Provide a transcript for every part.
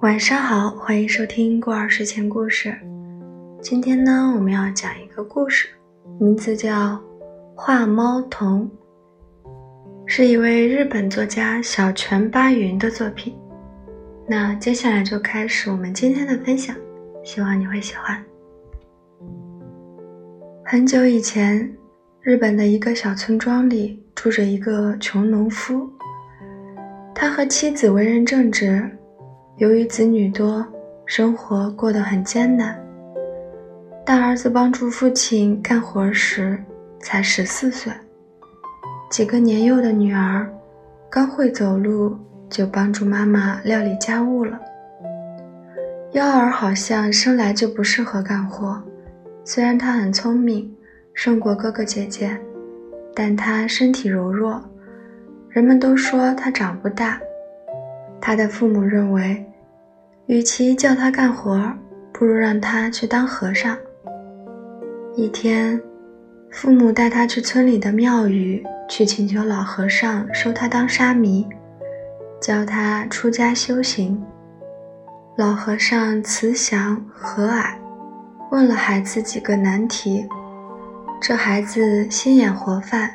晚上好，欢迎收听过儿睡前故事。今天呢，我们要讲一个故事，名字叫《画猫童》，是一位日本作家小泉八云的作品。那接下来就开始我们今天的分享，希望你会喜欢。很久以前，日本的一个小村庄里住着一个穷农夫，他和妻子为人正直。由于子女多，生活过得很艰难。大儿子帮助父亲干活时才十四岁，几个年幼的女儿刚会走路就帮助妈妈料理家务了。幺儿好像生来就不适合干活，虽然他很聪明，胜过哥哥姐姐，但他身体柔弱，人们都说他长不大。他的父母认为。与其叫他干活，不如让他去当和尚。一天，父母带他去村里的庙宇，去请求老和尚收他当沙弥，教他出家修行。老和尚慈祥和蔼，问了孩子几个难题，这孩子心眼活泛，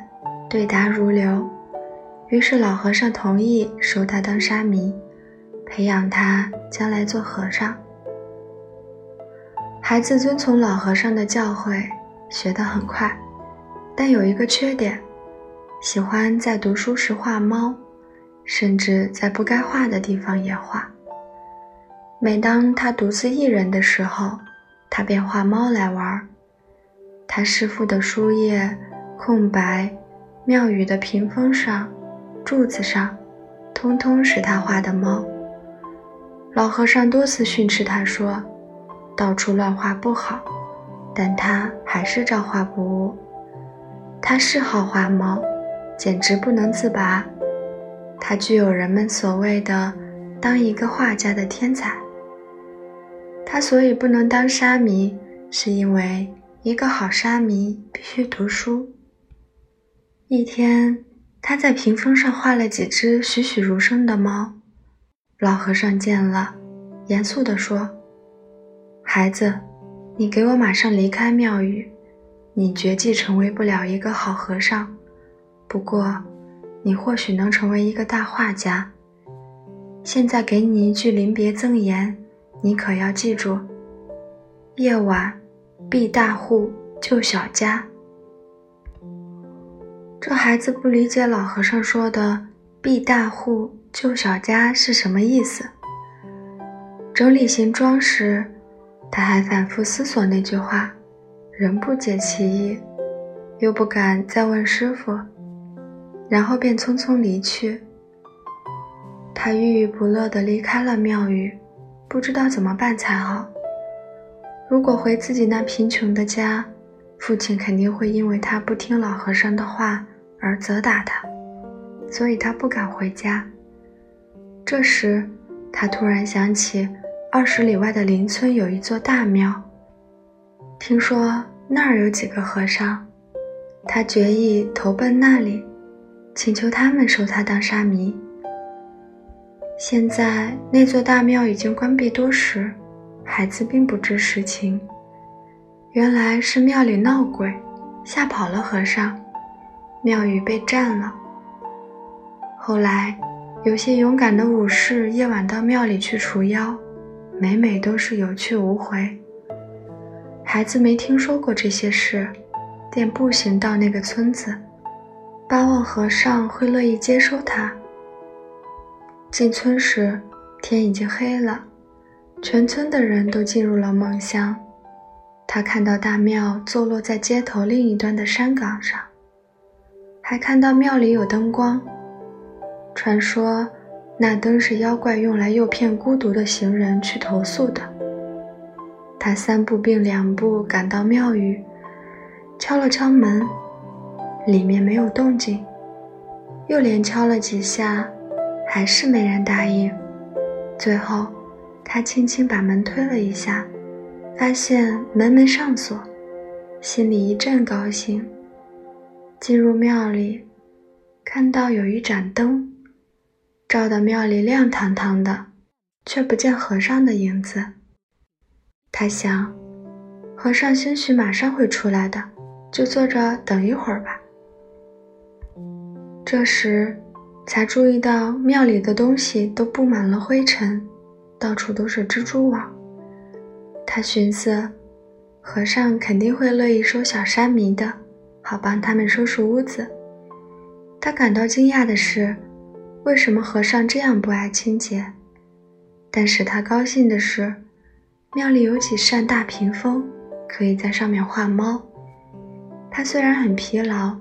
对答如流。于是老和尚同意收他当沙弥。培养他将来做和尚。孩子遵从老和尚的教诲，学得很快，但有一个缺点，喜欢在读书时画猫，甚至在不该画的地方也画。每当他独自一人的时候，他便画猫来玩。他师傅的书页、空白、庙宇的屏风上、柱子上，通通是他画的猫。老和尚多次训斥他说：“到处乱画不好。”但他还是照画不误。他嗜好画猫，简直不能自拔。他具有人们所谓的“当一个画家的天才”。他所以不能当沙弥，是因为一个好沙弥必须读书。一天，他在屏风上画了几只栩栩如生的猫。老和尚见了，严肃地说：“孩子，你给我马上离开庙宇，你绝技成为不了一个好和尚。不过，你或许能成为一个大画家。现在给你一句临别赠言，你可要记住：夜晚避大户，救小家。”这孩子不理解老和尚说的“避大户”。救小家是什么意思？整理行装时，他还反复思索那句话，仍不解其意，又不敢再问师傅，然后便匆匆离去。他郁郁不乐地离开了庙宇，不知道怎么办才好。如果回自己那贫穷的家，父亲肯定会因为他不听老和尚的话而责打他，所以他不敢回家。这时，他突然想起，二十里外的邻村有一座大庙，听说那儿有几个和尚，他决意投奔那里，请求他们收他当沙弥。现在那座大庙已经关闭多时，孩子并不知实情，原来是庙里闹鬼，吓跑了和尚，庙宇被占了。后来。有些勇敢的武士夜晚到庙里去除妖，每每都是有去无回。孩子没听说过这些事，便步行到那个村子，巴望和尚会乐意接收他。进村时，天已经黑了，全村的人都进入了梦乡。他看到大庙坐落在街头另一端的山岗上，还看到庙里有灯光。传说，那灯是妖怪用来诱骗孤独的行人去投宿的。他三步并两步赶到庙宇，敲了敲门，里面没有动静。又连敲了几下，还是没人答应。最后，他轻轻把门推了一下，发现门没上锁，心里一阵高兴。进入庙里，看到有一盏灯。照得庙里亮堂堂的，却不见和尚的影子。他想，和尚兴许马上会出来的，就坐着等一会儿吧。这时，才注意到庙里的东西都布满了灰尘，到处都是蜘蛛网。他寻思，和尚肯定会乐意收小沙弥的，好帮他们收拾屋子。他感到惊讶的是，为什么和尚这样不爱清洁？但使他高兴的是。庙里有几扇大屏风，可以在上面画猫。他虽然很疲劳，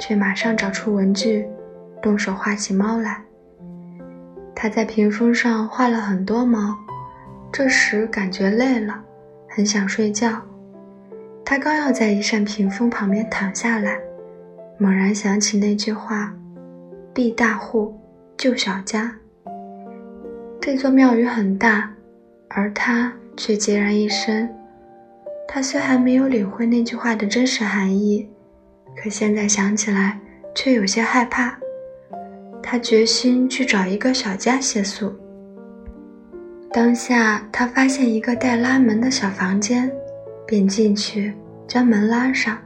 却马上找出文具，动手画起猫来。他在屏风上画了很多猫，这时感觉累了，很想睡觉。他刚要在一扇屏风旁边躺下来，猛然想起那句话：“闭大户，救小家。”这座庙宇很大，而他。却孑然一身。他虽还没有领会那句话的真实含义，可现在想起来却有些害怕。他决心去找一个小家歇宿。当下，他发现一个带拉门的小房间，便进去将门拉上，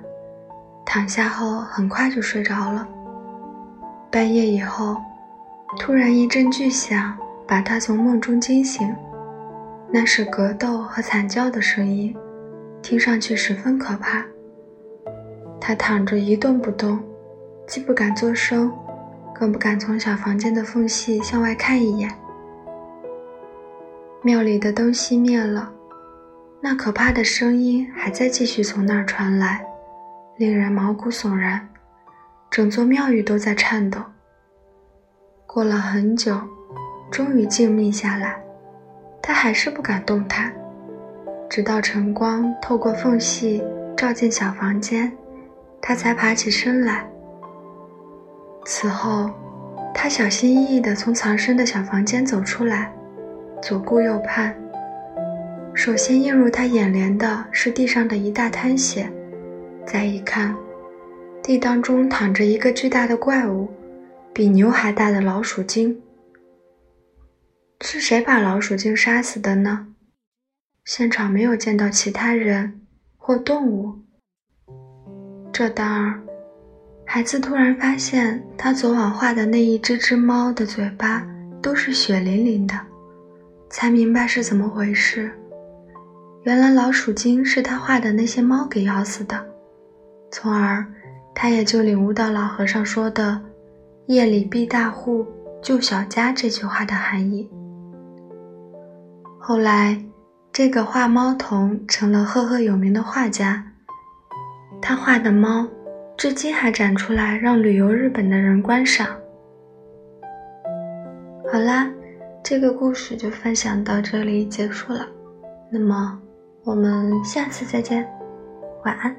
躺下后很快就睡着了。半夜以后，突然一阵巨响把他从梦中惊醒。那是格斗和惨叫的声音，听上去十分可怕。他躺着一动不动，既不敢作声，更不敢从小房间的缝隙向外看一眼。庙里的灯熄灭了，那可怕的声音还在继续从那儿传来，令人毛骨悚然，整座庙宇都在颤抖。过了很久，终于静谧下来。他还是不敢动弹，直到晨光透过缝隙照进小房间，他才爬起身来。此后，他小心翼翼地从藏身的小房间走出来，左顾右盼。首先映入他眼帘的是地上的一大滩血，再一看，地当中躺着一个巨大的怪物，比牛还大的老鼠精。是谁把老鼠精杀死的呢？现场没有见到其他人或动物。这当儿，孩子突然发现，他昨晚画的那一只只猫的嘴巴都是血淋淋的，才明白是怎么回事。原来老鼠精是他画的那些猫给咬死的。从而，他也就领悟到老和尚说的“夜里避大户，救小家”这句话的含义。后来，这个画猫童成了赫赫有名的画家。他画的猫，至今还展出来让旅游日本的人观赏。好啦，这个故事就分享到这里结束了。那么，我们下次再见，晚安。